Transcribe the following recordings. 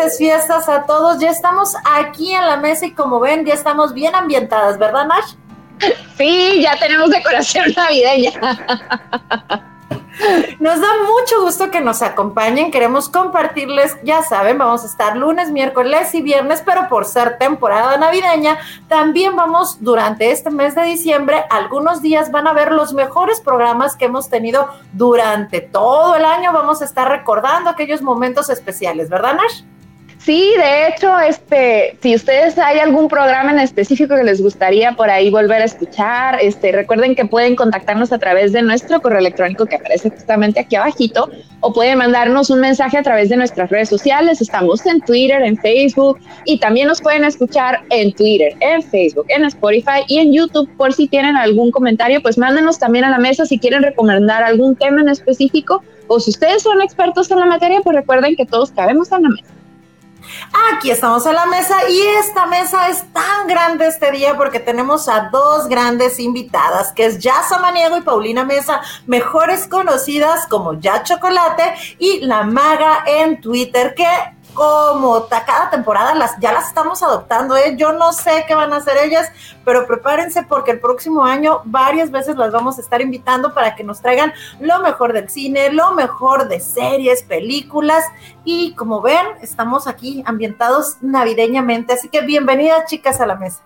Felices fiestas a todos. Ya estamos aquí en la mesa y como ven, ya estamos bien ambientadas, ¿verdad, Nash? Sí, ya tenemos decoración navideña. Nos da mucho gusto que nos acompañen. Queremos compartirles, ya saben, vamos a estar lunes, miércoles y viernes, pero por ser temporada navideña, también vamos durante este mes de diciembre, algunos días van a ver los mejores programas que hemos tenido durante todo el año. Vamos a estar recordando aquellos momentos especiales, ¿verdad, Nash? Sí, de hecho, este, si ustedes hay algún programa en específico que les gustaría por ahí volver a escuchar, este, recuerden que pueden contactarnos a través de nuestro correo electrónico que aparece justamente aquí abajito, o pueden mandarnos un mensaje a través de nuestras redes sociales. Estamos en Twitter, en Facebook, y también nos pueden escuchar en Twitter, en Facebook, en Spotify y en YouTube. Por si tienen algún comentario, pues mándenos también a la mesa si quieren recomendar algún tema en específico, o si ustedes son expertos en la materia, pues recuerden que todos cabemos en la mesa. Aquí estamos en la mesa y esta mesa es tan grande este día porque tenemos a dos grandes invitadas, que es Ya Samaniego y Paulina Mesa, mejores conocidas como Ya Chocolate y La Maga en Twitter, que como cada temporada las, ya las estamos adoptando, ¿eh? Yo no sé qué van a hacer ellas, pero prepárense porque el próximo año varias veces las vamos a estar invitando para que nos traigan lo mejor del cine, lo mejor de series, películas y como ven, estamos aquí ambientados navideñamente, así que bienvenidas chicas a la mesa.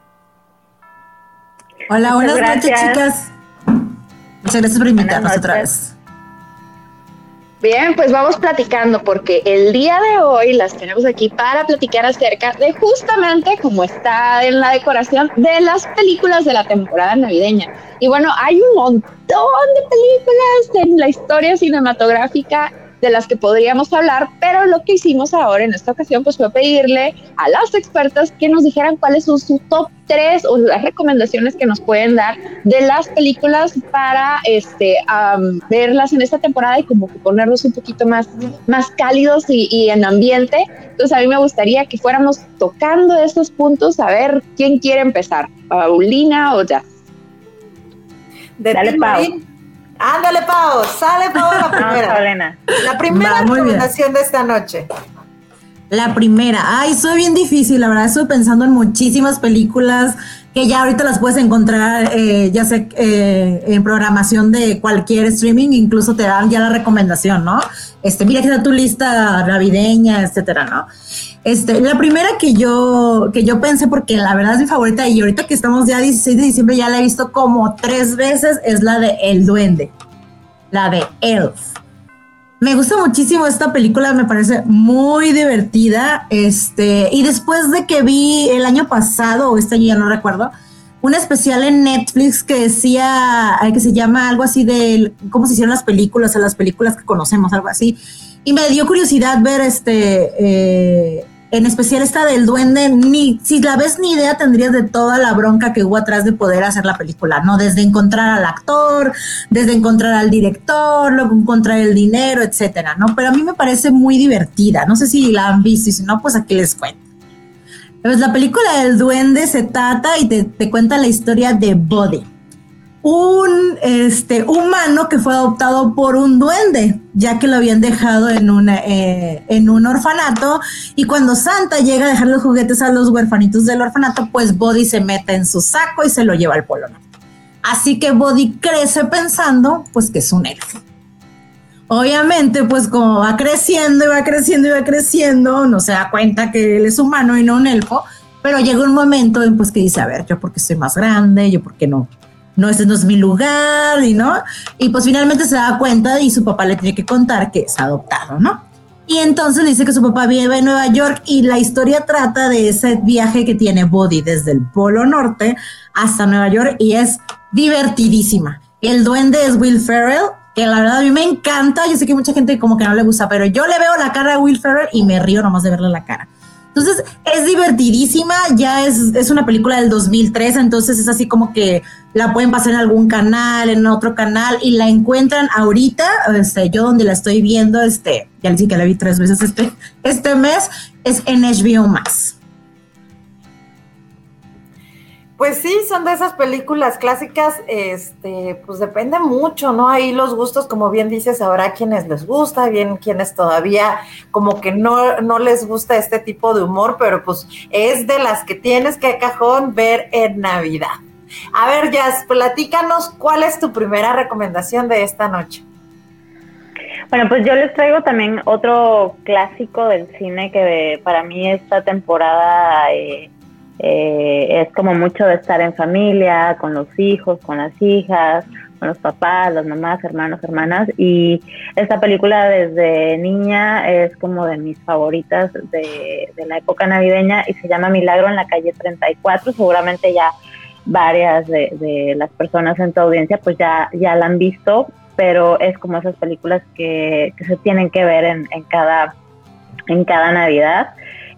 Hola, buenas noches chicas. Muchas gracias por invitarnos otra vez. Bien, pues vamos platicando porque el día de hoy las tenemos aquí para platicar acerca de justamente como está en la decoración de las películas de la temporada navideña. Y bueno, hay un montón de películas en la historia cinematográfica de las que podríamos hablar, pero lo que hicimos ahora en esta ocasión pues fue pedirle a las expertas que nos dijeran cuáles son sus top 3 o las recomendaciones que nos pueden dar de las películas para este verlas en esta temporada y como que ponerlos un poquito más, más cálidos y, y en ambiente. Entonces a mí me gustaría que fuéramos tocando esos puntos a ver quién quiere empezar, Paulina o ya. Dale, Paul. Ándale, Pau, sale Pau la primera. la primera recomendación de esta noche. La primera, ay, soy bien difícil, la verdad, estoy pensando en muchísimas películas que ya ahorita las puedes encontrar, eh, ya sé, eh, en programación de cualquier streaming, incluso te dan ya la recomendación, ¿no? Este, mira que está tu lista navideña, etcétera, ¿no? Este, la primera que yo, que yo pensé, porque la verdad es mi favorita, y ahorita que estamos ya 16 de diciembre, ya la he visto como tres veces, es la de El Duende, la de Elf. Me gusta muchísimo esta película, me parece muy divertida. Este, y después de que vi el año pasado, o este año ya no recuerdo, un especial en Netflix que decía, que se llama algo así de cómo se hicieron las películas, o las películas que conocemos, algo así. Y me dio curiosidad ver este, eh, en especial esta del duende, ni si la ves ni idea tendrías de toda la bronca que hubo atrás de poder hacer la película, ¿no? Desde encontrar al actor, desde encontrar al director, luego encontrar el dinero, etcétera, ¿no? Pero a mí me parece muy divertida, no sé si la han visto y si no, pues aquí les cuento. Pues la película del duende se trata y te, te cuenta la historia de Body un este, humano que fue adoptado por un duende, ya que lo habían dejado en, una, eh, en un orfanato. Y cuando Santa llega a dejar los juguetes a los huerfanitos del orfanato, pues Body se mete en su saco y se lo lleva al polo Así que Body crece pensando, pues, que es un elfo. Obviamente, pues como va creciendo y va creciendo y va creciendo, no se da cuenta que él es humano y no un elfo, pero llega un momento en pues que dice, a ver, yo porque soy más grande, yo porque no, no, ese no es mi lugar, y no. Y pues finalmente se da cuenta y su papá le tiene que contar que es adoptado, ¿no? Y entonces dice que su papá vive en Nueva York y la historia trata de ese viaje que tiene Body desde el Polo Norte hasta Nueva York y es divertidísima. El duende es Will Ferrell, que la verdad a mí me encanta. Yo sé que mucha gente como que no le gusta, pero yo le veo la cara a Will Ferrell y me río nomás de verle la cara. Entonces es divertidísima, ya es, es una película del 2003, entonces es así como que la pueden pasar en algún canal, en otro canal y la encuentran ahorita, este, yo donde la estoy viendo, este, ya les dije que la vi tres veces este, este mes, es en HBO Max. Pues sí, son de esas películas clásicas, este, pues depende mucho, ¿no? Ahí los gustos, como bien dices, habrá quienes les gusta, bien quienes todavía como que no, no les gusta este tipo de humor, pero pues es de las que tienes que cajón ver en Navidad. A ver, Jazz, platícanos cuál es tu primera recomendación de esta noche. Bueno, pues yo les traigo también otro clásico del cine que para mí esta temporada eh, eh, es como mucho de estar en familia, con los hijos, con las hijas, con los papás, las mamás, hermanos, hermanas. Y esta película desde niña es como de mis favoritas de, la época navideña y se llama Milagro en la calle 34. Seguramente ya varias de, las personas en tu audiencia pues ya, ya la han visto, pero es como esas películas que, se tienen que ver en, en, cada, en cada Navidad,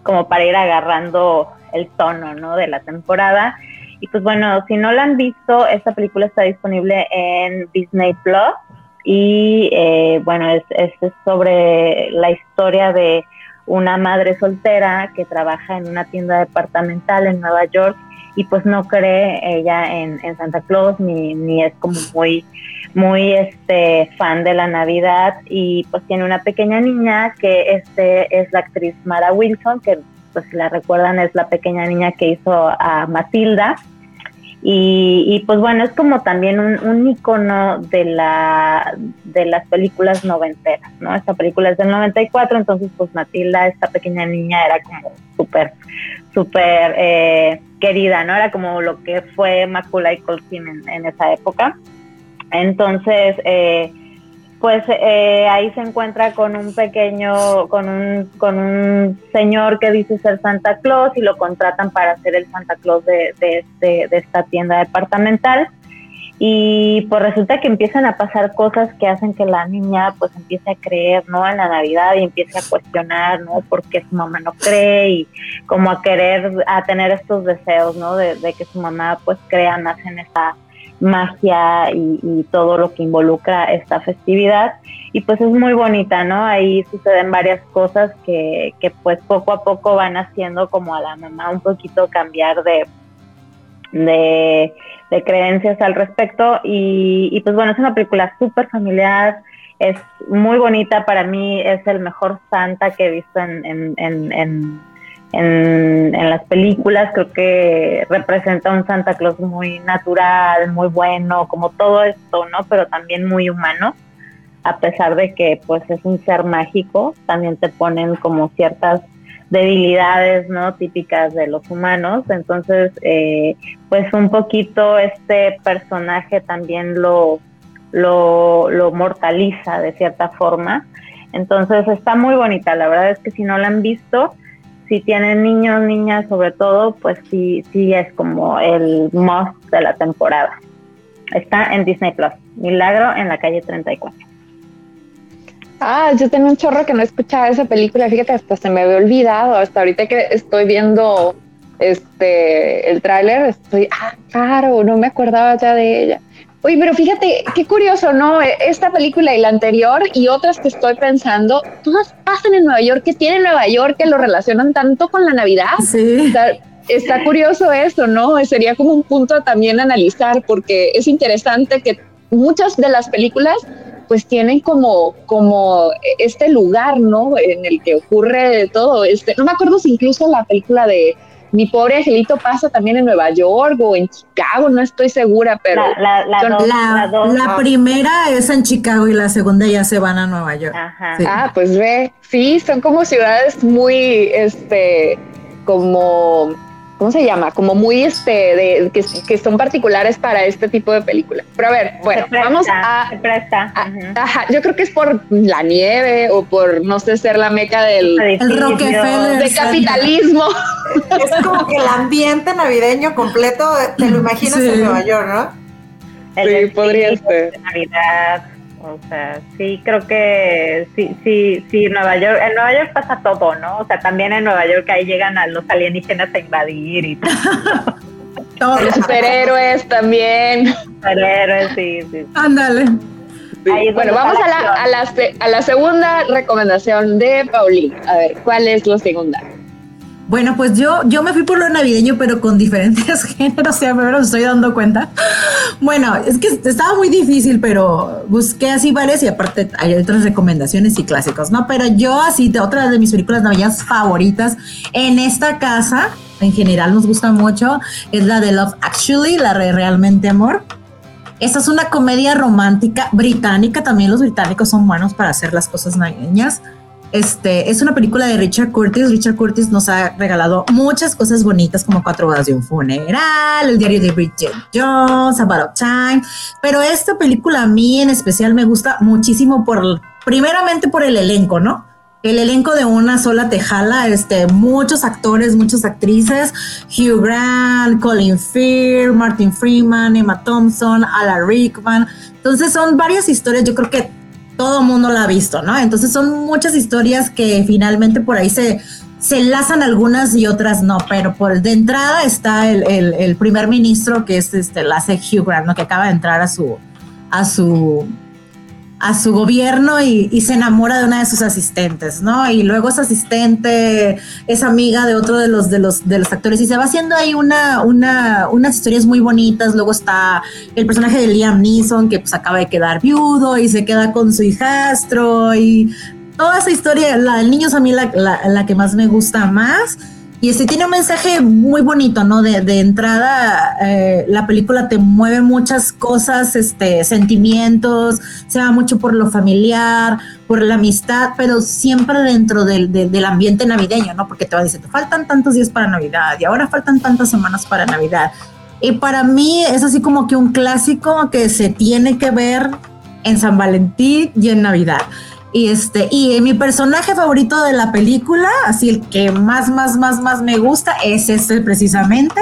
como para ir agarrando el tono ¿no? de la temporada. Y pues bueno, si no la han visto, esta película está disponible en Disney Plus y eh, bueno, es, es, sobre la historia de una madre soltera que trabaja en una tienda departamental en Nueva York y pues no cree ella en, Santa Claus ni, ni, es como muy muy este fan de la Navidad y pues tiene una pequeña niña que este es la actriz Mara Wilson que pues si la recuerdan es la pequeña niña que hizo a Matilda. Y, pues bueno, es como también un, un icono de, la, de las películas noventeras, ¿no? Esta película es del 94, entonces pues Matilda, esta pequeña niña, era como súper, súper eh, querida, ¿no? Era como lo que fue Macaulay Culkin en, en esa época. Entonces, eh, pues eh, ahí se encuentra con un pequeño, con un, con un señor que dice ser Santa Claus y lo contratan para ser el Santa Claus de, de, este, de esta tienda departamental. Y pues resulta que empiezan a pasar cosas que hacen que la niña pues empiece a creer, ¿no? En la Navidad y empiece a cuestionar, ¿no? Por qué su mamá no cree y como a querer, a tener estos deseos, ¿no? De, de que su mamá pues crea más en esta magia y, todo lo que involucra esta festividad y pues es muy bonita, ¿no? Ahí suceden varias cosas que, que pues poco a poco van haciendo como a la mamá un poquito cambiar de, de, creencias al respecto y, y, pues bueno, es una película súper familiar, es muy bonita, para mí es el mejor Santa que he visto en, en, en en, las películas, creo que representa un Santa Claus muy natural, muy bueno, como todo esto, ¿no? Pero también muy humano, a pesar de que pues es un ser mágico, también te ponen como ciertas debilidades, ¿no? Típicas de los humanos, entonces eh, pues un poquito este personaje también lo, lo, lo mortaliza de cierta forma. Entonces está muy bonita, la verdad es que si no la han visto, si tienen niños, niñas sobre todo, pues sí, sí es como el must de la temporada. Está en Disney Plus, Milagro en la calle 34. Ah, yo tengo un chorro que no escuchaba esa película, fíjate, hasta se me había olvidado, hasta ahorita que estoy viendo este el tráiler, estoy, ah, claro, no me acordaba ya de ella. Oye, pero fíjate, qué curioso, ¿no? Esta película y la anterior y otras que estoy pensando, todas pasan en Nueva York. ¿Qué tiene Nueva York que lo relacionan tanto con la Navidad? Sí. Está, curioso esto, ¿no? Sería como un punto también analizar porque es interesante que muchas de las películas pues tienen como, como este lugar, ¿no? En el que ocurre todo. Este, no me acuerdo si incluso la película de mi pobre angelito pasa también en Nueva York o en Chicago, no estoy segura, pero la, la, primera es en Chicago y la segunda ya se van a Nueva York. Ah, pues ve, sí, son como ciudades muy, este, como ¿cómo se llama? Como muy este, de, que, son particulares para este tipo de películas. Pero a ver, bueno, vamos a, yo creo que es por la nieve o por, no sé, ser la meca del de capitalismo. Es como que el ambiente navideño completo te lo imaginas en Nueva York, ¿no? sí, podría ser. Navidad, o sea, sí, creo que sí, sí, sí, Nueva York, en Nueva York pasa todo, ¿no? O sea, también en Nueva York ahí llegan a los alienígenas a invadir y todo. Los superhéroes también. Superhéroes, sí, sí. Ándale. Bueno, vamos a la, a, la, a la segunda recomendación de Paulina. A ver, ¿cuál es la segunda? Bueno, pues yo, yo me fui por lo navideño, pero con diferentes géneros, ya me estoy dando cuenta. Bueno, es que estaba muy difícil, pero busqué así varias y aparte hay otras recomendaciones y clásicos, ¿no? Pero yo así, de otra de mis películas navideñas favoritas en esta casa, en general nos gusta mucho, es la de Love Actually, la de Realmente Amor. Esta es una comedia romántica británica, también los británicos son buenos para hacer las cosas navideñas. Este, es una película de Richard Curtis. Richard Curtis nos ha regalado muchas cosas bonitas como Cuatro bodas de un funeral, el diario de Bridget Jones, About Time. Pero esta película a mí en especial me gusta muchísimo por, primeramente por el elenco, ¿no? El elenco de una sola tejala, este, muchos actores, muchas actrices, Hugh Grant, Colin Firth, Martin Freeman, Emma Thompson, Alan Rickman. Entonces son varias historias, yo creo que todo el mundo la ha visto, ¿no? Entonces son muchas historias que finalmente por ahí se, se enlazan algunas y otras no, pero por de entrada está el, el, primer ministro que es este, la hace Hugh Grant, ¿no? Que acaba de entrar a su, a su a su gobierno y, se enamora de una de sus asistentes, ¿no? Y luego esa asistente es amiga de otro de los, de los, de los actores y se va haciendo ahí una, una, unas historias muy bonitas. Luego está el personaje de Liam Neeson que pues acaba de quedar viudo y se queda con su hijastro y toda esa historia, la del niño es a mí la, la que más me gusta más. Y este tiene un mensaje muy bonito, ¿no? De, entrada, eh, la película te mueve muchas cosas, este, sentimientos, se va mucho por lo familiar, por la amistad, pero siempre dentro del, del ambiente navideño, ¿no? Porque te va te faltan tantos días para Navidad y ahora faltan tantas semanas para Navidad. Y para mí es así como que un clásico que se tiene que ver en San Valentín y en Navidad. Y este, y mi personaje favorito de la película, así el que más, más, más, más me gusta, es este precisamente,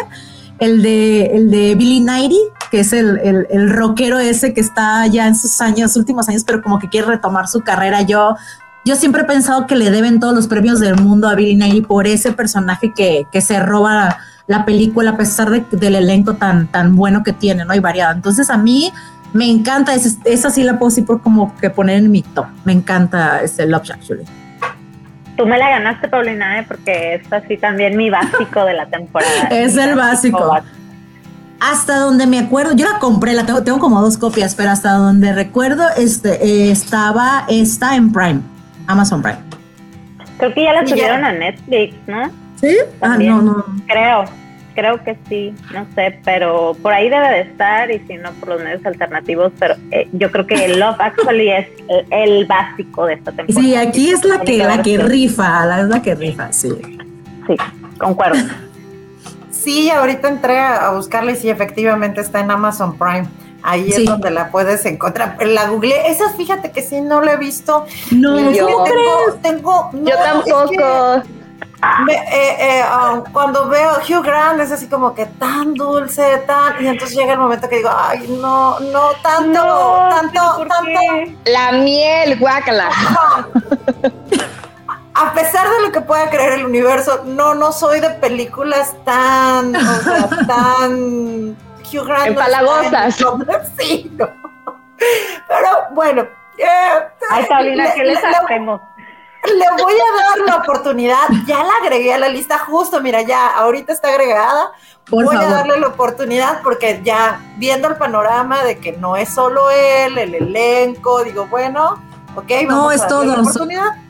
el de, el de Billy Nighy, que es el, el, el, rockero ese que está ya en sus años, últimos años, pero como que quiere retomar su carrera. Yo, yo siempre he pensado que le deben todos los premios del mundo a Billy Nighy por ese personaje que, que se roba la, película a pesar de, del elenco tan, tan bueno que tiene, ¿no? Y variado. Entonces a mí me encanta, esa sí la puedo así por como que poner en mi top. Me encanta este Love Actually. Tú me la ganaste, Paulina, ¿eh? porque es así también mi básico de la temporada. es el básico. Hasta donde me acuerdo, yo la compré, la tengo, tengo como dos copias, pero hasta donde recuerdo este, eh, estaba esta en Prime, Amazon Prime. Creo que ya la subieron a Netflix, ¿no? Sí, ah, no, no. Creo creo que sí, no sé, pero por ahí debe de estar y si no por los medios alternativos, pero eh, yo creo que Love Actually es el, básico de esta temporada. Sí, aquí es la que la que rifa, la es la que rifa, sí. Sí, concuerdo. Sí, ahorita entré a buscarla y sí, efectivamente está en Amazon Prime. Ahí es donde la puedes encontrar. La googleé. Esa, fíjate que sí, no la he visto. No, yo tengo, yo tampoco. Eh, eh, um, cuando veo Hugh Grant es así como que tan dulce, tan y entonces llega el momento que digo, ay, no, no, tanto, tanto, tanto. La miel, guácala. A pesar de lo que pueda creer el universo, no, no soy de películas tan, o sea, tan Hugh Grant. Empalagosas. sí, no. Pero bueno. Eh, ay, Paulina, ¿qué les hacemos? Le voy a dar la oportunidad. Ya la agregué a la lista justo, mira, ya ahorita está agregada. voy a darle la oportunidad porque ya viendo el panorama de que no es solo él, el elenco, digo, bueno, ok, vamos no, es a darle todo. la oportunidad.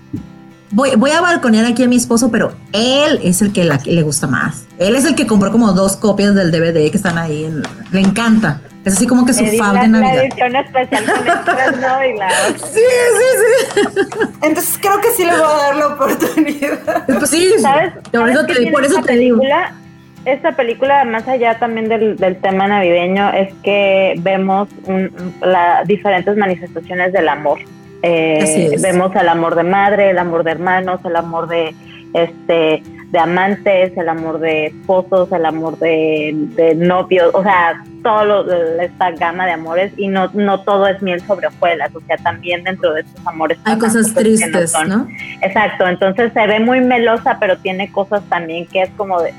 Voy, voy, a balconear aquí a mi esposo, pero él es el que le gusta más. Él es el que compró como dos copias del DVD que están ahí. le encanta. Es así como que su fan de Navidad. La edición especial y la... Sí, sí, sí. Entonces creo que sí le voy a dar la oportunidad. Pues sí, ¿sabes? Por eso, te, por eso te digo. Esta película, más allá también del, del tema navideño, es que vemos un, la, diferentes manifestaciones del amor. Eh, vemos el amor de madre, el amor de hermanos, el amor de este de amantes, el amor de esposos, el amor de, de novios, o sea, todo esta gama de amores y no, no todo es miel sobre hojuelas, o sea, también dentro de estos amores hay cosas tristes, no, Exacto, entonces se ve muy melosa, pero tiene cosas también que es como de,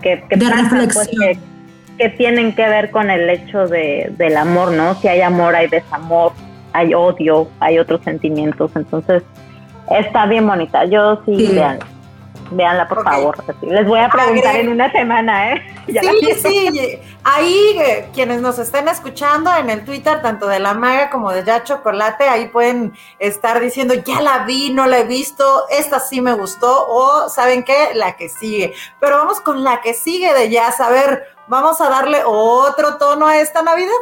que, que, pues, que, tienen que ver con el hecho de, del amor, ¿no? Si hay amor, hay desamor, hay odio, hay otros sentimientos, entonces está bien bonita, yo sí, Véanla, por favor. Les voy a preguntar en una semana, ¿eh? sí, sí. Ahí, eh, quienes nos estén escuchando en el Twitter, tanto de la Maga como de Ya Chocolate, ahí pueden estar diciendo, ya la vi, no la he visto, esta sí me gustó, o ¿saben qué? La que sigue. Pero vamos con la que sigue de ya saber, vamos a darle otro tono a esta Navidad.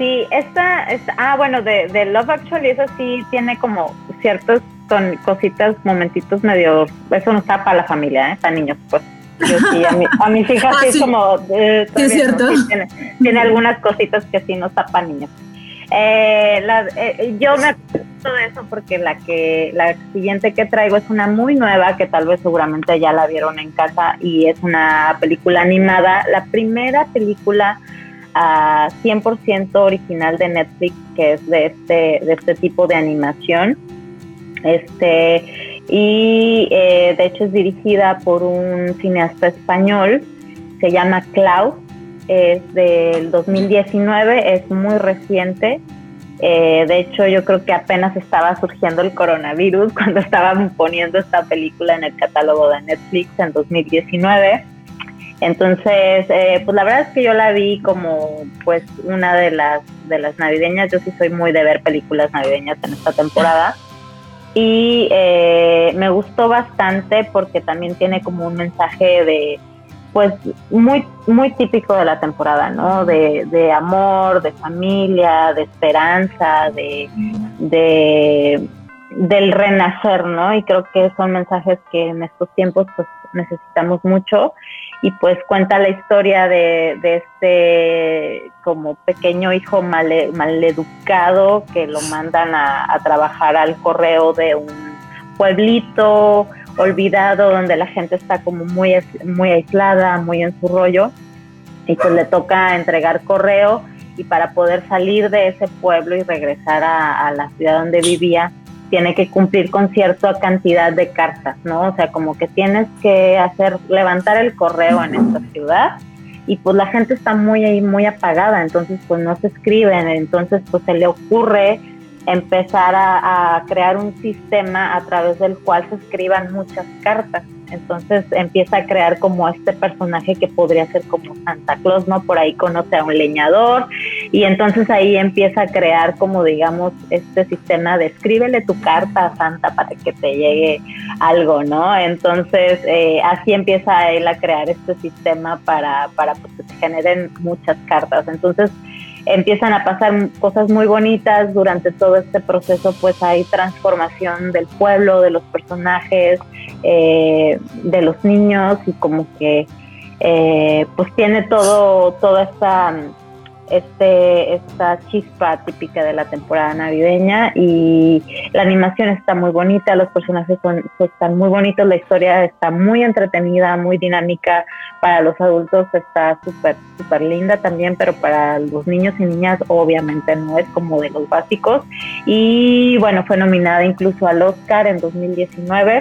Sí, esta, esta ah, bueno, de, de Love Actually, eso sí tiene como ciertos son cositas, momentitos medio, eso no está para la familia, ¿eh? para niños, pues. Yo sí, a, mis hijas ah, sí, es como... Eh, es cierto. tiene, algunas cositas que sí no está para niños. Eh, eh, yo me acuerdo de eso porque la que la siguiente que traigo es una muy nueva que tal vez seguramente ya la vieron en casa y es una película animada. La primera película 100% ah, original de Netflix que es de este, de este tipo de animación. Este, y eh, de hecho es dirigida por un cineasta español, se llama Klaus, es del 2019, es muy reciente. Eh, de hecho, yo creo que apenas estaba surgiendo el coronavirus cuando estaban poniendo esta película en el catálogo de Netflix en 2019. Entonces, eh, pues la verdad es que yo la vi como pues una de las de las navideñas. Yo sí soy muy de ver películas navideñas en esta temporada. Y eh, me gustó bastante porque también tiene como un mensaje de pues muy muy típico de la temporada no de, amor de familia de esperanza de, de del renacer no y creo que son mensajes que en estos tiempos pues necesitamos mucho y pues cuenta la historia de, este como pequeño hijo mal, maleducado que lo mandan a, trabajar al correo de un pueblito olvidado donde la gente está como muy, muy aislada, muy en su rollo. Y pues le toca entregar correo y para poder salir de ese pueblo y regresar a la ciudad donde vivía, tiene que cumplir con cierta cantidad de cartas, ¿no? O sea, como que tienes que hacer, levantar el correo en esta ciudad y pues la gente está muy ahí, muy apagada, entonces pues no se escriben, entonces pues se le ocurre empezar a, a crear un sistema a través del cual se escriban muchas cartas. Entonces empieza a crear como este personaje que podría ser como Santa Claus, ¿no? Por ahí conoce a un leñador y entonces ahí empieza a crear como digamos este sistema de escríbele tu carta a Santa para que te llegue algo, ¿no? Entonces eh, así empieza él a crear este sistema para, para pues, que se generen muchas cartas. Entonces empiezan a pasar cosas muy bonitas durante todo este proceso, pues hay transformación del pueblo, de los personajes, eh, de los niños y como que eh, pues tiene todo, toda esta este, esta chispa típica de la temporada navideña y la animación está muy bonita, los personajes son, están muy bonitos, la historia está muy entretenida, muy dinámica, para los adultos está súper, súper linda también, pero para los niños y niñas obviamente no es como de los básicos. Y bueno, fue nominada incluso al Oscar en 2019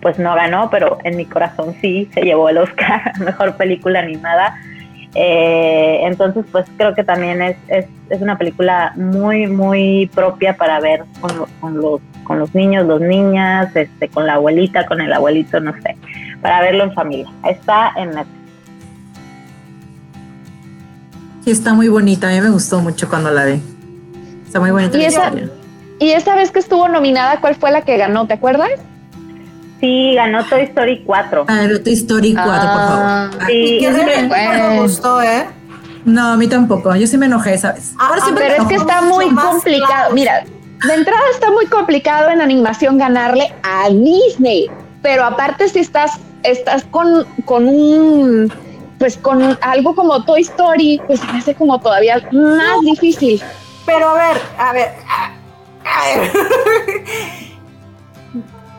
pues no ganó, pero en mi corazón sí se llevó el Oscar Mejor Película Animada eh, entonces, pues creo que también es, es, es, una película muy, muy propia para ver con, con, los, con los niños, los niñas, este, con la abuelita, con el abuelito, no sé, para verlo en familia. Está en Netflix. Sí, está muy bonita. A mí me gustó mucho cuando la vi. Está muy bonita. ¿Y, esa, y esa vez que estuvo nominada, ¿cuál fue la que ganó? ¿Te acuerdas? Sí, ganó Toy Story 4. Ah, Toy Story 4, por ah, favor. Sí, me gustó, ¿eh? No, a mí tampoco. Yo sí me enojé, ¿sabes? Ah, Ahora pero es que está muy complicado. Mira, de entrada está muy complicado en animación ganarle a Disney. Pero aparte, si estás, estás con, con un pues con algo como Toy Story, pues se hace como todavía más difícil. Pero a ver, a ver, a ver.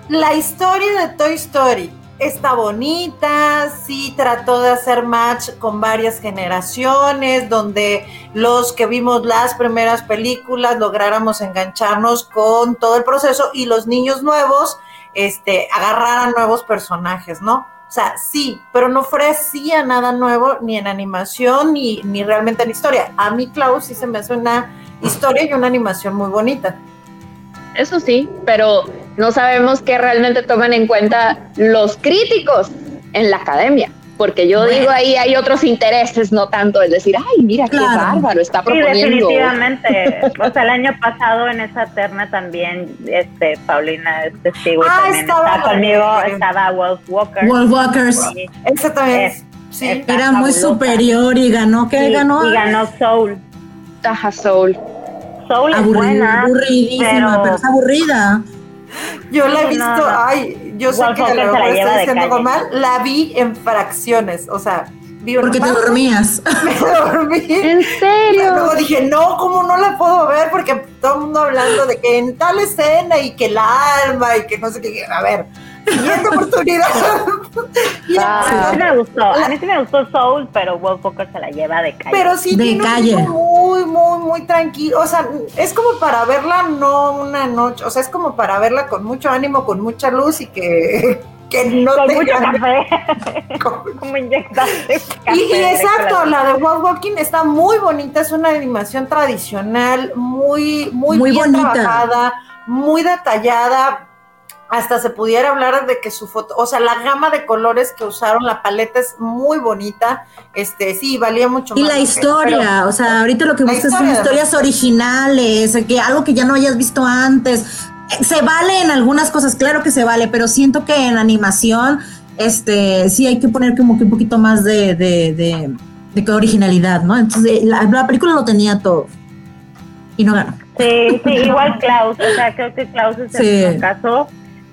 La historia de Toy Story está bonita, sí trató de hacer match con varias generaciones, donde los que vimos las primeras películas lográramos engancharnos con todo el proceso y los niños nuevos este, agarraran nuevos personajes, ¿no? O sea, sí, pero no ofrecía nada nuevo ni en animación ni, ni realmente en historia. A mí, Klaus, sí se me hace una historia y una animación muy bonita. Eso sí, pero no sabemos qué realmente toman en cuenta los críticos en la academia. Porque yo digo ahí hay otros intereses, no tanto el decir, ay, mira qué bárbaro, está proponiendo. Sí, definitivamente. o sea, el año pasado en esa terna también, este, Paulina es testigo ah, también estaba, conmigo, estaba Wolf Walker. Wolf Walkers. Exactamente. sí, era muy superior y ganó, ¿qué ganó? Y ganó Soul. Taja Soul. Soul es buena. Aburridísima, pero, es aburrida. Yo la he visto, ay, yo sé que lo estoy diciendo mal, la vi en fracciones, o sea, vi Porque te dormías. Me dormí. ¿En serio? Luego dije, no, ¿cómo no la puedo ver? Porque todo el mundo hablando de que en tal escena y que el alma y que no sé qué, a ver siguiente oportunidad. a mí me gustó, a mí sí me gustó Soul, pero Wolf Walker se la lleva de calle. Pero sí de calle. muy, muy, muy tranquilo. O sea, es como para verla no una noche, o sea, es como para verla con mucho ánimo, con mucha luz y que que no con mucho café como inyectarse y, y, exacto la de Wolf Walking está muy bonita es una animación tradicional muy muy, muy bien bonita. trabajada muy detallada hasta se pudiera hablar de que su foto, o sea, la gama de colores que usaron, la paleta es muy bonita, este, sí, valía mucho y más. Y la historia, o sea, ahorita lo que buscas son historias originales, que algo que ya no hayas visto antes. Se vale en algunas cosas, claro que se vale, pero siento que en animación, este, sí hay que poner como que un poquito más de, de, de, originalidad, ¿no? Entonces, la, película lo tenía todo. Y no ganó. Sí, sí, igual Klaus, o sea, creo que Klaus es el caso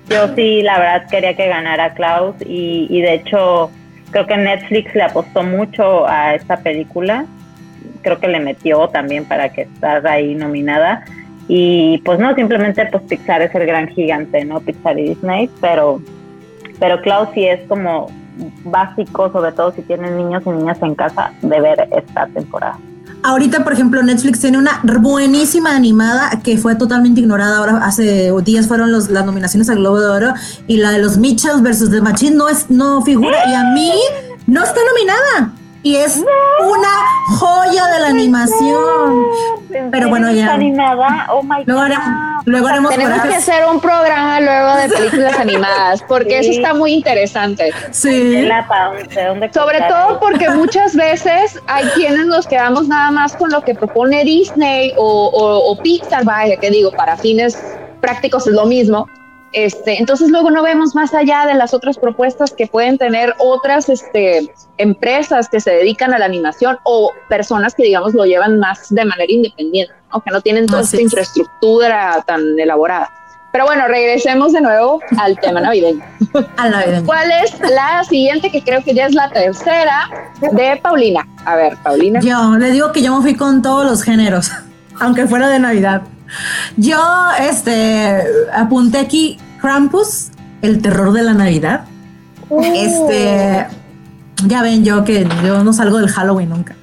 yo sí, la verdad, quería que ganara Klaus y, de hecho creo que Netflix le apostó mucho a esta película. Creo que le metió también para que esté ahí nominada. Y pues no, simplemente pues Pixar es el gran gigante, ¿no? Pixar y Disney, pero, pero Klaus sí es como básico, sobre todo si tienen niños y niñas en casa, de ver esta temporada. Ahorita, por ejemplo, Netflix tiene una buenísima animada que fue totalmente ignorada. Ahora, hace días fueron los, las nominaciones al Globo de Oro y la de los Mitchells versus The Machine no, es, no figura. Y a mí no está nominada y es una joya de la animación. Pero bueno, ya. animada? Oh my luego haremos, luego haremos Tenemos que hacer un programa luego de películas animadas, porque eso está muy interesante. Sí. Sobre todo porque muchas veces hay quienes nos quedamos nada más con lo que propone Disney o, o, o Pixar, vaya, que digo, para fines prácticos es lo mismo este, entonces luego no vemos más allá de las otras propuestas que pueden tener otras este, empresas que se dedican a la animación o personas que digamos lo llevan más de manera independiente, o que no tienen toda esta infraestructura tan elaborada. Pero bueno, regresemos de nuevo al tema navideño. ¿Cuál es la siguiente que creo que ya es la tercera de Paulina? A ver, Paulina. Yo le digo que yo me fui con todos los géneros, aunque fuera de Navidad. Yo, este, apunté aquí Krampus, el terror de la Navidad. Oh. Este, ya ven yo que yo no salgo del Halloween nunca.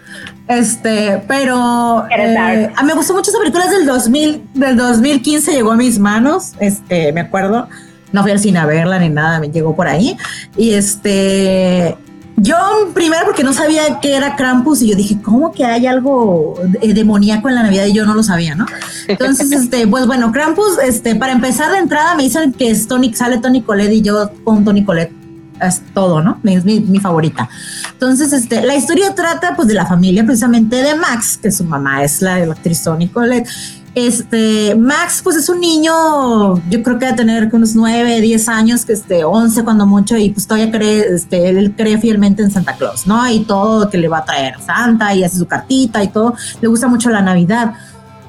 Este, pero eh, me gustó mucho esa película del 2000, del 2015 llegó a mis manos, este, me acuerdo. No fui al cine a verla ni nada, me llegó por ahí. Y este, yo primero porque no sabía qué era Krampus y yo dije, ¿cómo que hay algo demoníaco en la Navidad? Y yo no lo sabía, ¿no? Entonces, este, pues bueno, Krampus, este, para empezar de entrada me dicen que es Tony, sale Tony Colette y yo con Tony Colette es todo, ¿no? Es mi, mi, favorita. Entonces, este, la historia trata pues de la familia precisamente de Max, que su mamá es la, la actriz Tony Colette este, Max, pues es un niño, yo creo que va a tener unos 9, 10 años, que este, 11 cuando mucho, y pues todavía cree, este, él cree fielmente en Santa Claus, ¿no? Y todo que le va a traer Santa y hace su cartita y todo, le gusta mucho la Navidad.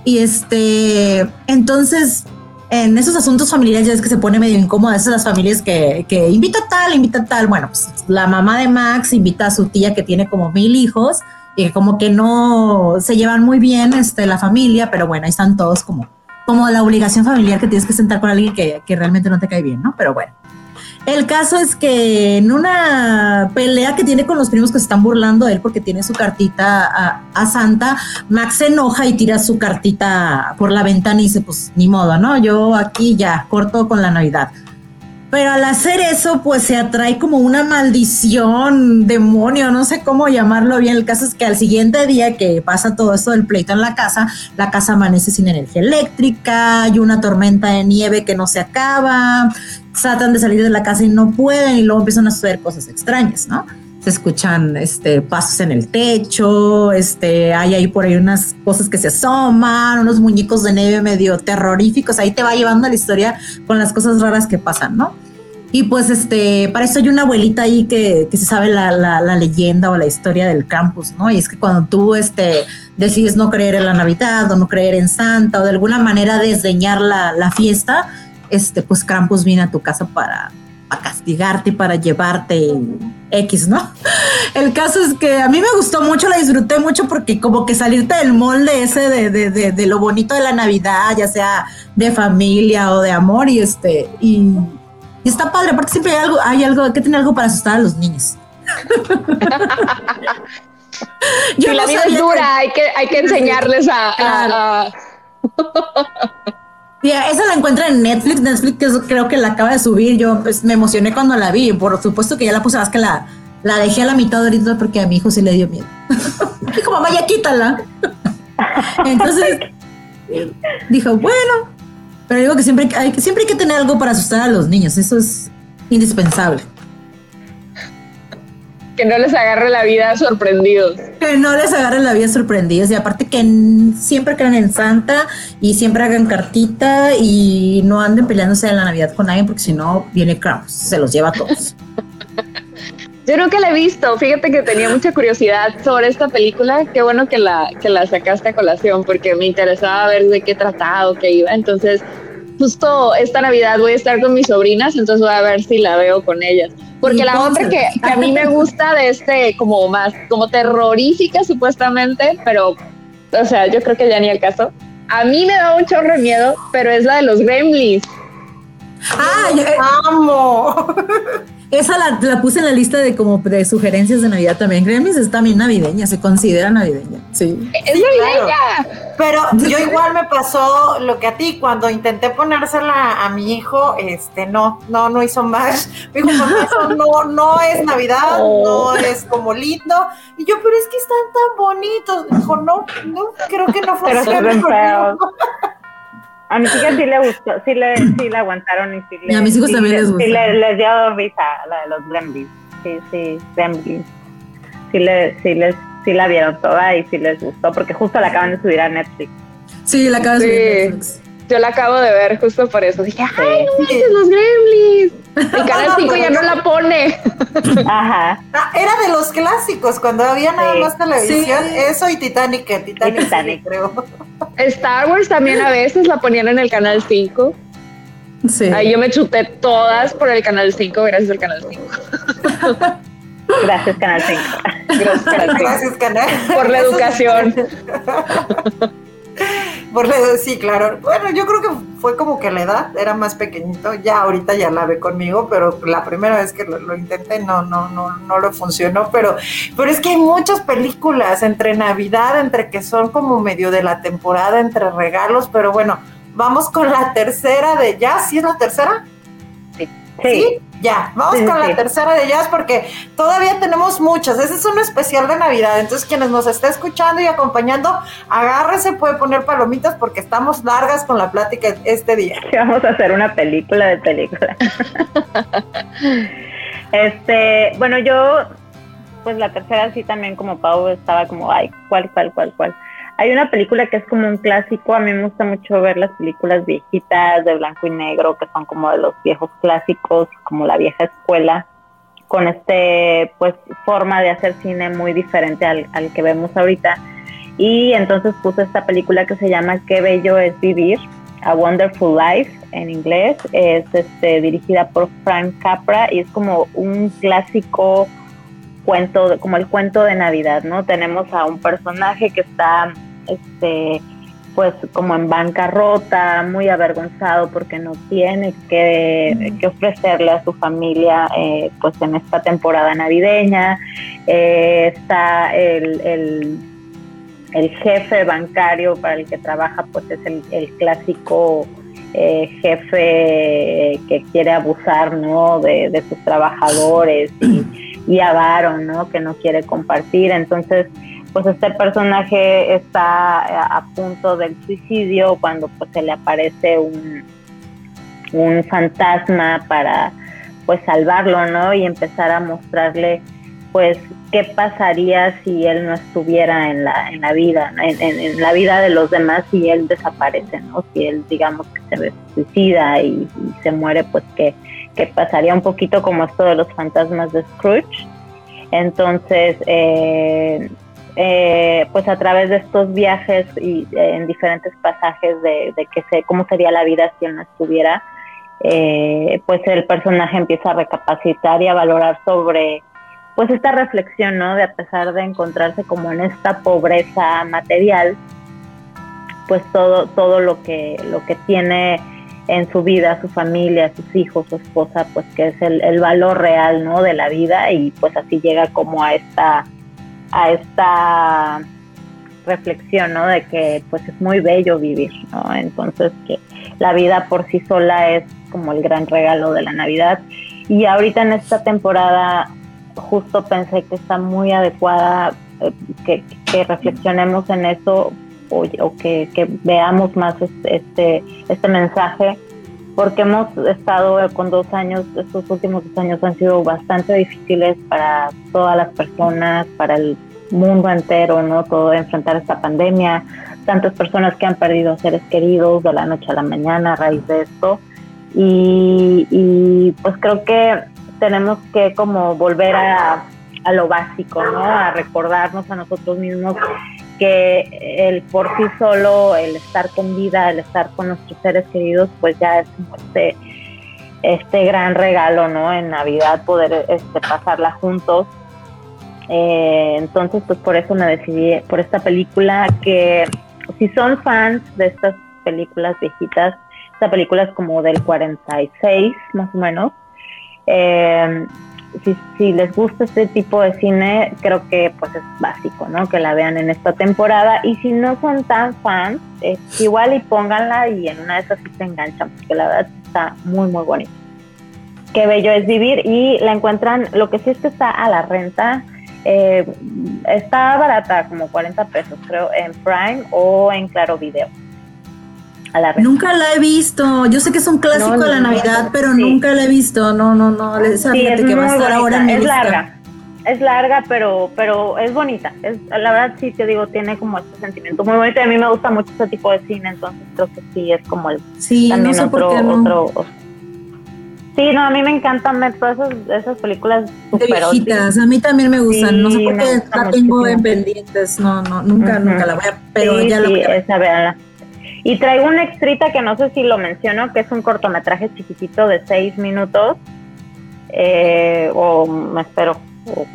Y este, entonces, en esos asuntos familiares ya es que se pone medio incómoda, esas las familias que, que invita tal, invita tal, bueno, pues la mamá de Max invita a su tía que tiene como mil hijos, y como que no se llevan muy bien este, la familia, pero bueno, ahí están todos como, como la obligación familiar que tienes que sentar con alguien que, que realmente no te cae bien, ¿no? Pero bueno. El caso es que en una pelea que tiene con los primos que se están burlando de él porque tiene su cartita a, a, Santa, Max se enoja y tira su cartita por la ventana y dice, pues ni modo, ¿no? Yo aquí ya corto con la Navidad. Pero al hacer eso, pues se atrae como una maldición, demonio, no sé cómo llamarlo bien. El caso es que al siguiente día que pasa todo esto del pleito en la casa, la casa amanece sin energía eléctrica, hay una tormenta de nieve que no se acaba, tratan de salir de la casa y no pueden, y luego empiezan a suceder cosas extrañas, ¿no? Se escuchan este, pasos en el techo, este, hay ahí por ahí unas cosas que se asoman, unos muñecos de nieve medio terroríficos, ahí te va llevando la historia con las cosas raras que pasan, ¿no? Y pues este, para eso hay una abuelita ahí que, que se sabe la, la, leyenda o la historia del campus, ¿no? Y es que cuando tú este, decides no creer en la Navidad o no creer en Santa o de alguna manera desdeñar la, la fiesta, este, pues Krampus viene a tu casa para, para castigarte, para llevarte X, ¿no? El caso es que a mí me gustó mucho, la disfruté mucho porque como que salirte del molde ese de, de, de, lo bonito de la Navidad, ya sea de familia o de amor y este, y, está padre, aparte siempre hay algo, hay algo, hay que tener algo para asustar a los niños. Yo la vida es dura, hay que, hay que enseñarles a... esa la encuentran en Netflix. Netflix creo que la acaba de subir. Yo pues, me emocioné cuando la vi. Por supuesto que ya la puse, que la, la dejé a la mitad ahorita porque a mi hijo sí le dio miedo. dijo, mamá, ya quítala. Entonces dijo, bueno. Pero digo que siempre hay, siempre hay que tener algo para asustar a los niños. Eso es indispensable que no les agarre la vida sorprendidos. Que no les agarre la vida sorprendidos. Y aparte que siempre crean en Santa y siempre hagan cartita y no anden peleándose en la Navidad con alguien porque si no viene Krampus, se los lleva a todos. Yo que la he visto. Fíjate que tenía mucha curiosidad sobre esta película. Qué bueno que la, que la sacaste a colación porque me interesaba ver de qué trataba o qué iba. Entonces, justo esta Navidad voy a estar con mis sobrinas, entonces voy a ver si la veo con ellas. Porque la otra que, a mí me gusta de este, como más, como terrorífica supuestamente, pero, o sea, yo creo que ya ni el caso. A mí me da un chorro de miedo, pero es la de los gremlins. ¡Ay, amo! Esa la, puse en la lista de como de sugerencias de Navidad también. Gremlins es también navideña, se considera navideña. Sí. Es navideña. Pero yo igual me pasó lo que a ti, cuando intenté ponérsela a mi hijo, este, no, no, no hizo más. Me dijo, eso no, no es Navidad, no es como lindo. Y yo, pero es que están tan bonitos. Dijo, no, no, creo que no funciona. A mis hijas sí le gustó, sí le, sí le aguantaron y sí le. Y a mis hijos también les gustó. Sí les dio risa la de los Gremlins. Sí, sí, Gremlins. Sí, le, sí, les, sí la vieron toda y sí les gustó, porque justo la acaban de subir a Netflix. Sí, la acaban de subir a Netflix. Yo la acabo de ver justo por eso. Dije, ¡ay, no manches, los Gremlins! El Canal 5 ya no la pone. Ajá. Ah, era de los clásicos, cuando había nada más televisión. Eso y Titanic, que Titanic, Titanic. creo. Star Wars también a veces la ponían en el Canal 5. Sí. Ahí yo me chuté todas por el Canal 5, gracias al Canal 5. Gracias, Canal 5. Gracias, Canal 5. Gracias, Canal. Por la educación. Por la, sí, claro. Bueno, yo creo que fue como que la edad era más pequeñito. Ya ahorita ya la ve conmigo, pero la primera vez que lo, intenté no, no, no, no lo funcionó. Pero, pero es que hay muchas películas entre Navidad, entre que son como medio de la temporada, entre regalos. Pero bueno, vamos con la tercera de ya. ¿Sí es la tercera? Sí. ¿Sí? Ya, vamos con la tercera de jazz porque todavía tenemos muchas. Ese es un especial de Navidad. Entonces, quienes nos está escuchando y acompañando, agárrese, puede poner palomitas porque estamos largas con la plática este día. Vamos a hacer una película de película. este, bueno, yo, pues la tercera sí también como Pau estaba como, ay, cuál, cuál, cuál, cuál. Hay una película que es como un clásico, a mí me gusta mucho ver las películas viejitas de blanco y negro, que son como de los viejos clásicos, como la vieja escuela, con este, pues, forma de hacer cine muy diferente al, que vemos ahorita. Y entonces puse esta película que se llama Qué bello es vivir, A Wonderful Life en inglés, es este, dirigida por Frank Capra y es como un clásico cuento, como el cuento de Navidad, ¿no? Tenemos a un personaje que está este, pues como en bancarrota, muy avergonzado porque no tiene que, ofrecerle a su familia eh, pues en esta temporada navideña. Eh, está el, el, jefe bancario para el que trabaja, pues es el, clásico eh, jefe que quiere abusar, ¿no? De, sus trabajadores y, y avaro, ¿no? Que no quiere compartir. Entonces, pues este personaje está a punto del suicidio cuando pues se le aparece un, un fantasma para pues salvarlo, ¿no? Y empezar a mostrarle pues qué pasaría si él no estuviera en la, en la vida, en, la vida de los demás si él desaparece, ¿no? Si él digamos que se suicida y, se muere, pues qué, qué pasaría un poquito como esto de los fantasmas de Scrooge. Entonces, eh, eh, pues a través de estos viajes y eh, en diferentes pasajes de, que sé cómo sería la vida si él no estuviera, eh, pues el personaje empieza a recapacitar y a valorar sobre pues esta reflexión, ¿no? De a pesar de encontrarse como en esta pobreza material, pues todo, todo lo que, lo que tiene en su vida, su familia, sus hijos, su esposa, pues que es el, el valor real, ¿no? De la vida y pues así llega como a esta a esta reflexión, ¿no? De que pues es muy bello vivir, ¿no? Entonces que la vida por sí sola es como el gran regalo de la Navidad. Y ahorita en esta temporada justo pensé que está muy adecuada eh, que, reflexionemos en eso o, que, que, veamos más este, este mensaje porque hemos estado con dos años, estos últimos dos años han sido bastante difíciles para todas las personas, para el mundo entero, ¿no? Todo enfrentar esta pandemia, tantas personas que han perdido seres queridos de la noche a la mañana a raíz de esto. Y, y pues creo que tenemos que como volver a, a lo básico, ¿no? A recordarnos a nosotros mismos que el por sí solo, el estar con vida, el estar con nuestros seres queridos, pues ya es como este, este gran regalo, ¿no? En Navidad poder este, pasarla juntos. Eh, entonces, pues por eso me decidí por esta película que si son fans de estas películas viejitas, esta película es como del 46 más o menos. Eh, si, les gusta este tipo de cine, creo que pues es básico, ¿no? Que la vean en esta temporada. Y si no son tan fans, igual y pónganla y en una de esas sí se enganchan, porque la verdad está muy, muy bonita. Qué bello es vivir y la encuentran, lo que sí es que está a la renta. Eh, está barata, como 40 pesos, creo, en Prime o en Claro Video. Nunca la he visto. Yo sé que es un clásico de la Navidad, pero nunca la he visto. No, no, no. Esa sí, es que va a estar ahora en mi Es larga. Es larga, pero, pero es bonita. Es, la verdad, sí te digo, tiene como este sentimiento muy bonito. A mí me gusta mucho ese tipo de cine, entonces creo que sí es como el. Sí, también no sé otro, por qué no. otro. Sí, no, a mí me encantan ver todas esas, esas películas super de viejitas. A mí también me gustan. no sé por qué la tengo en pendientes. No, no, nunca, nunca la voy a. Pero ya la voy a ver. Esa. Y traigo una extrita que no sé si lo menciono, que es un cortometraje chiquitito de seis minutos. Eh, o me espero.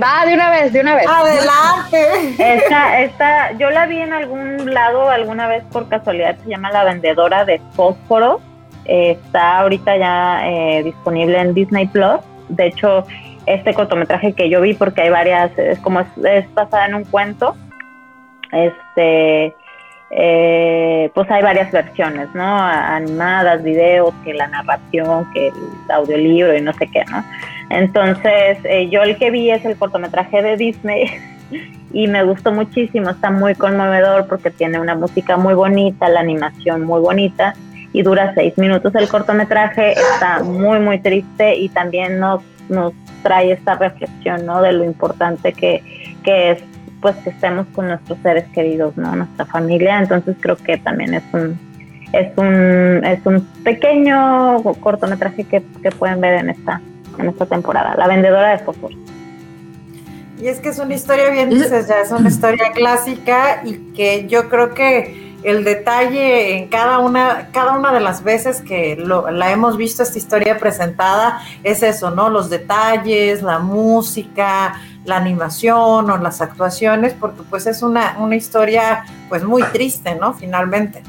Va, de una vez, de una vez. Adelante. Esta, esta, yo la vi en algún lado alguna vez por casualidad, se llama La Vendedora de Fósforo. está ahorita ya eh, disponible en Disney Plus. De hecho, este cortometraje que yo vi, porque hay varias, es como es, es basada en un cuento. Este eh, pues hay varias versiones, ¿no? Animadas, videos, que la narración, que el audiolibro y no sé qué, ¿no? Entonces, eh, yo el que vi es el cortometraje de Disney y me gustó muchísimo, está muy conmovedor porque tiene una música muy bonita, la animación muy bonita y dura seis minutos el cortometraje, está muy, muy triste y también nos, nos trae esta reflexión, ¿no? De lo importante que, que es pues que estemos con nuestros seres queridos, ¿no? Nuestra familia. Entonces creo que también es un es un es un pequeño cortometraje que, pueden ver en esta en esta temporada, La vendedora de fósforo. Y es que es una historia bien dices, ya es una historia clásica y que yo creo que el detalle en cada una, cada una de las veces que la hemos visto esta historia presentada es eso, ¿no? Los detalles, la música, la animación o las actuaciones, porque pues es una, una historia pues muy triste, ¿no? Finalmente.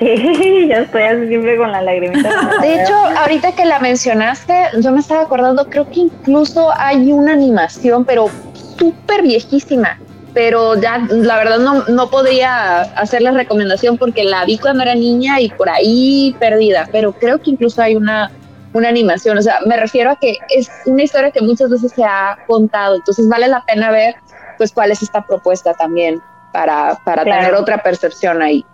Sí, ya estoy así siempre con la lagrimita. De hecho, ahorita que la mencionaste, yo me estaba acordando, creo que incluso hay una animación, pero súper viejísima, pero ya la verdad no, no podría hacer la recomendación porque la vi cuando era niña y por ahí perdida, pero creo que incluso hay una, una animación, o sea, me refiero a que es una historia que muchas veces se ha contado, entonces vale la pena ver pues cuál es esta propuesta también para, para tener otra percepción ahí.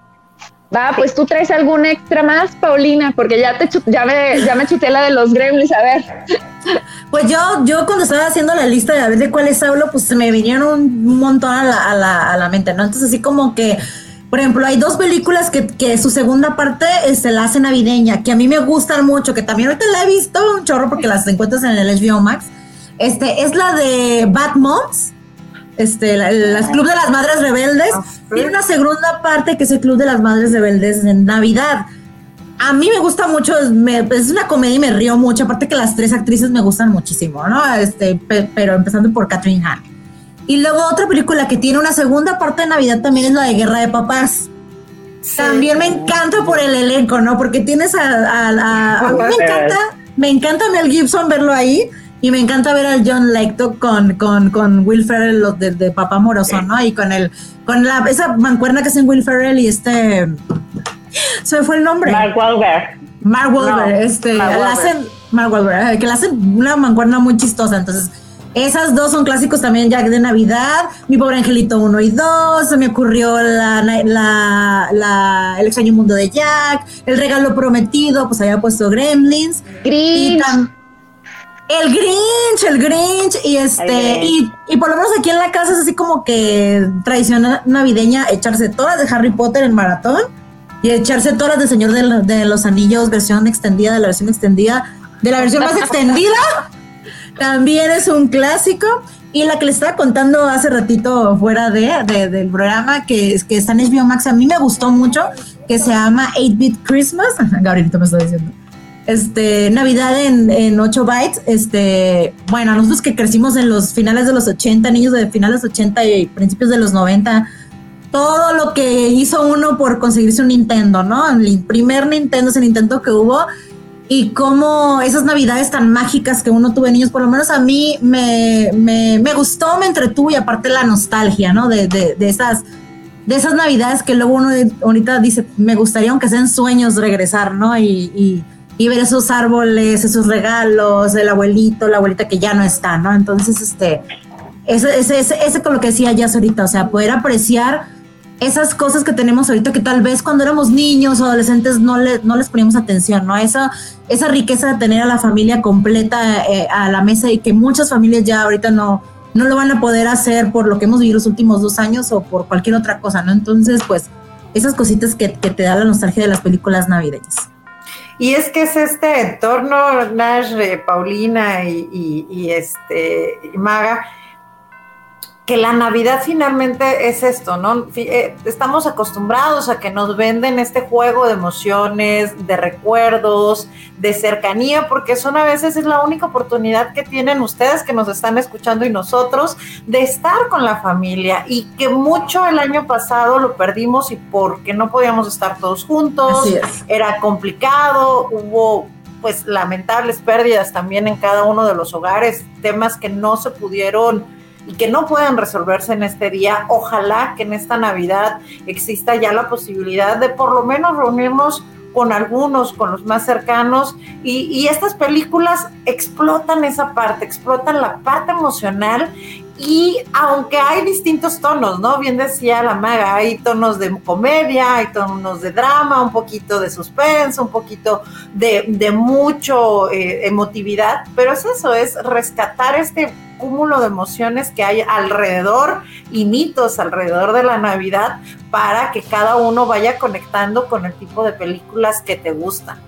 Va, pues tú traes algún extra más, Paulina, porque ya te ya me, ya me chuté la de los gremlins, a ver. Pues yo, yo cuando estaba haciendo la lista de a ver de cuáles hablo, pues se me vinieron un montón a la, a la, a la mente, ¿no? Entonces así como que, por ejemplo, hay dos películas que, que su segunda parte se este, la hace navideña, que a mí me gustan mucho, que también ahorita la he visto un chorro porque las encuentras en el HBO Max. Este, es la de Bad Moms este, las Club de las Madres Rebeldes. Ah, Tiene una segunda parte que es el Club de las Madres Rebeldes en Navidad. A mí me gusta mucho, es una comedia y me río mucho, aparte que las tres actrices me gustan muchísimo, ¿no? Este, pero empezando por Catherine Hahn. Y luego otra película que tiene una segunda parte de Navidad también es la de Guerra de Papás. También me encanta por el elenco, ¿no? Porque tienes a, a, mí me encanta, me encanta Mel Gibson verlo ahí y me encanta ver al John Lecto con, con, con Will Ferrell los de, de Papá Moroso, ¿no? Y con el, con la, esa mancuerna que hacen Will Ferrell y este. Se me fue el nombre. Mark Wahlberg. Mark Wahlberg, este, Mark Wahlberg. hacen, Mark Wahlberg, que le hacen una mancuerna muy chistosa, entonces. Esas dos son clásicos también ya de Navidad. Mi pobre angelito 1 y 2. Se me ocurrió la, la, la, El extraño mundo de Jack. El regalo prometido, pues había puesto Gremlins. Grinch. El Grinch, el Grinch, y este, y, y, por lo menos aquí en la casa es así como que tradición navideña echarse todas de Harry Potter en maratón y echarse todas de Señor de, los Anillos, versión extendida, de la versión extendida, de la versión más extendida, también es un clásico. Y la que le estaba contando hace ratito fuera de, del programa, que, que está en HBO Max, a mí me gustó mucho, que se llama 8-Bit Christmas. Gabrielito me está diciendo este, Navidad en, en 8 bytes, este, bueno, nosotros que crecimos en los finales de los 80, niños de finales de 80 y principios de los 90, todo lo que hizo uno por conseguirse un Nintendo, ¿no? El primer Nintendo, ese Nintendo que hubo, y cómo esas navidades tan mágicas que uno tuvo de niños, por lo menos a mí me, me, me gustó, me entretuvo y aparte la nostalgia, ¿no? De, de, de, esas, de esas navidades que luego uno ahorita dice, me gustaría aunque sean sueños regresar, ¿no? Y, y y ver esos árboles, esos regalos, el abuelito, la abuelita que ya no está, ¿no? Entonces, este, ese, ese, ese, con lo que decía ya ahorita, o sea, poder apreciar esas cosas que tenemos ahorita que tal vez cuando éramos niños o adolescentes no, le, no les poníamos atención, ¿no? Esa, esa riqueza de tener a la familia completa eh, a la mesa y que muchas familias ya ahorita no, no lo van a poder hacer por lo que hemos vivido los últimos dos años o por cualquier otra cosa, ¿no? Entonces, pues, esas cositas que, que te da la nostalgia de las películas navideñas. Y es que es este entorno, Nash, Paulina y, y, este, y Maga, que la Navidad finalmente es esto, ¿no? Eh, estamos acostumbrados a que nos venden este juego de emociones, de recuerdos, de cercanía, porque son a veces es la única oportunidad que tienen ustedes que nos están escuchando y nosotros de estar con la familia y que mucho el año pasado lo perdimos y porque no podíamos estar todos juntos, era complicado, hubo pues lamentables pérdidas también en cada uno de los hogares, temas que no se pudieron y que no puedan resolverse en este día. Ojalá que en esta Navidad exista ya la posibilidad de por lo menos reunirnos con algunos, con los más cercanos, y, estas películas explotan esa parte, explotan la parte emocional, y aunque hay distintos tonos, ¿no? Bien decía la maga, hay tonos de comedia, hay tonos de drama, un poquito de suspenso, un poquito de, de mucho eh, emotividad, pero es eso, es rescatar este cúmulo de emociones que hay alrededor y mitos alrededor de la Navidad para que cada uno vaya conectando con el tipo de películas que te gustan.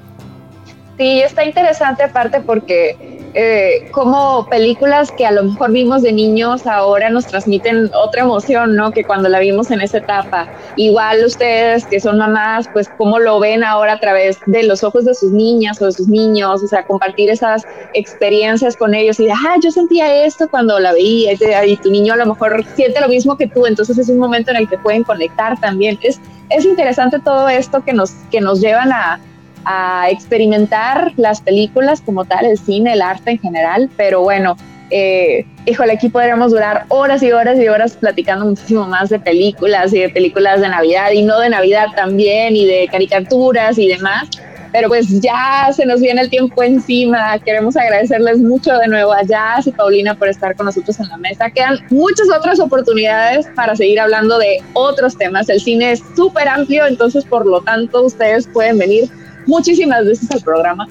Sí, está interesante aparte porque eh, como películas que a lo mejor vimos de niños ahora nos transmiten otra emoción, ¿no? Que cuando la vimos en esa etapa. Igual ustedes que son mamás, pues cómo lo ven ahora a través de los ojos de sus niñas o de sus niños, o sea, compartir esas experiencias con ellos y ah, yo sentía esto cuando la veía y tu niño a lo mejor siente lo mismo que tú, entonces es un momento en el que pueden conectar también. Es, es interesante todo esto que nos, que nos llevan a a experimentar las películas como tal, el cine, el arte en general, pero bueno, Eh, híjole, aquí podríamos durar horas y horas y horas platicando muchísimo más de películas y de películas de Navidad y no de Navidad también y de caricaturas y demás. Pero pues ya se nos viene el tiempo encima. Queremos agradecerles mucho de nuevo a Jazz y Paulina por estar con nosotros en la mesa. Quedan muchas otras oportunidades para seguir hablando de otros temas. El cine es súper amplio, entonces por lo tanto ustedes pueden venir muchísimas veces al programa.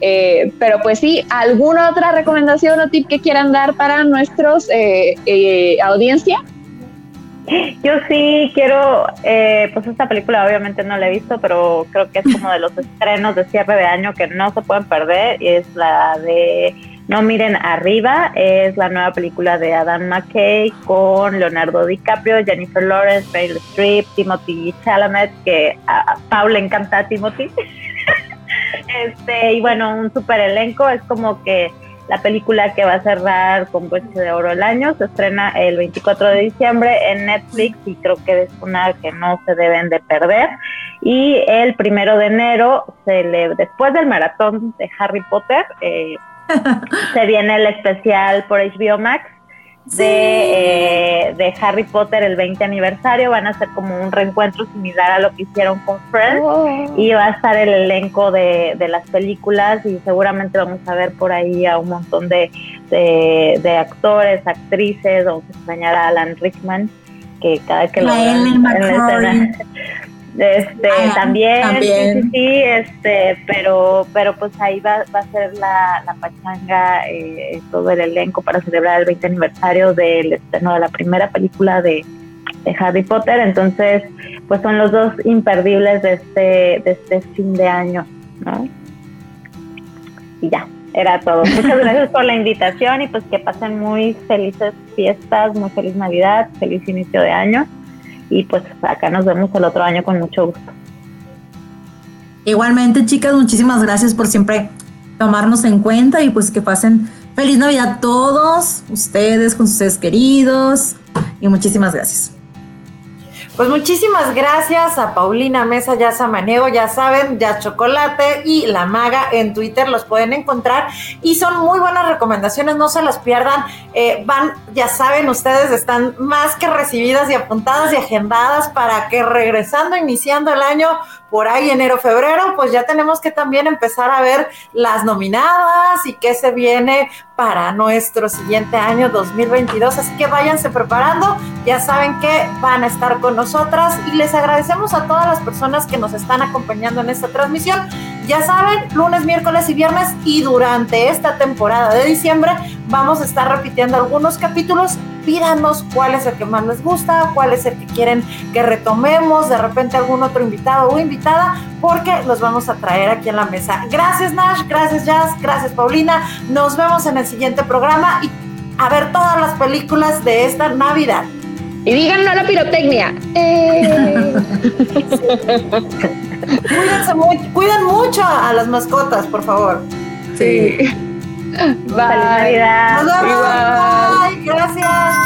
Eh, pero pues sí, ¿alguna otra recomendación o tip que quieran dar para nuestros eh, eh, audiencia? Yo sí quiero, eh, pues esta película obviamente no la he visto, pero creo que es como de los estrenos de cierre de año que no se pueden perder. Es la de No miren arriba, es la nueva película de Adam McKay con Leonardo DiCaprio, Jennifer Lawrence, Meryl Streep, Timothy Chalamet, que a, Paul le encanta a Timothy. Este, y bueno, un super elenco, es como que la película que va a cerrar con Broche de Oro el año se estrena el 24 de diciembre en Netflix y creo que es una que no se deben de perder. Y el primero de enero, se le, después del maratón de Harry Potter, eh, se viene el especial por HBO Max de, eh, de, Harry Potter el 20 aniversario. Van a ser como un reencuentro similar a lo que hicieron con Friends. Oh. Y va a estar el elenco de, de, las películas y seguramente vamos a ver por ahí a un montón de, de actores, actrices. Vamos a extrañar a Alan Rickman, que cada vez que lo en la escena este ah, también, Sí, sí, este pero pero pues ahí va, va a ser la, la pachanga eh, todo el elenco para celebrar el 20 aniversario del estreno de la primera película de, de, Harry Potter. Entonces pues son los dos imperdibles de este de este fin de año no y ya era todo. Muchas gracias por la invitación y pues que pasen muy felices fiestas muy feliz navidad feliz inicio de año y pues acá nos vemos el otro año con mucho gusto. Igualmente, chicas, muchísimas gracias por siempre tomarnos en cuenta y pues que pasen feliz Navidad a todos, ustedes con sus seres queridos y muchísimas gracias. Pues muchísimas gracias a Paulina Mesa, ya Samaniego, ya saben, ya Chocolate y La Maga en Twitter los pueden encontrar y son muy buenas recomendaciones, no se las pierdan. Eh, van, ya saben, ustedes están más que recibidas y apuntadas y agendadas para que regresando, iniciando el año, por ahí enero, febrero, pues ya tenemos que también empezar a ver las nominadas y qué se viene para nuestro siguiente año 2022. Así que váyanse preparando, ya saben que van a estar con nosotras y les agradecemos a todas las personas que nos están acompañando en esta transmisión. Ya saben, lunes, miércoles y viernes y durante esta temporada de diciembre vamos a estar repitiendo algunos capítulos pídanos cuál es el que más les gusta, cuál es el que quieren que retomemos, de repente algún otro invitado o invitada, porque los vamos a traer aquí en la mesa. Gracias Nash, gracias Jazz, gracias Paulina. Nos vemos en el siguiente programa y a ver todas las películas de esta Navidad. Y digan no a la pirotecnia. Eh. Cuídense mucho, cuiden mucho a las mascotas, por favor. Sí. Bye. Feliz Navidad. Nos vemos. Bye. Gracias.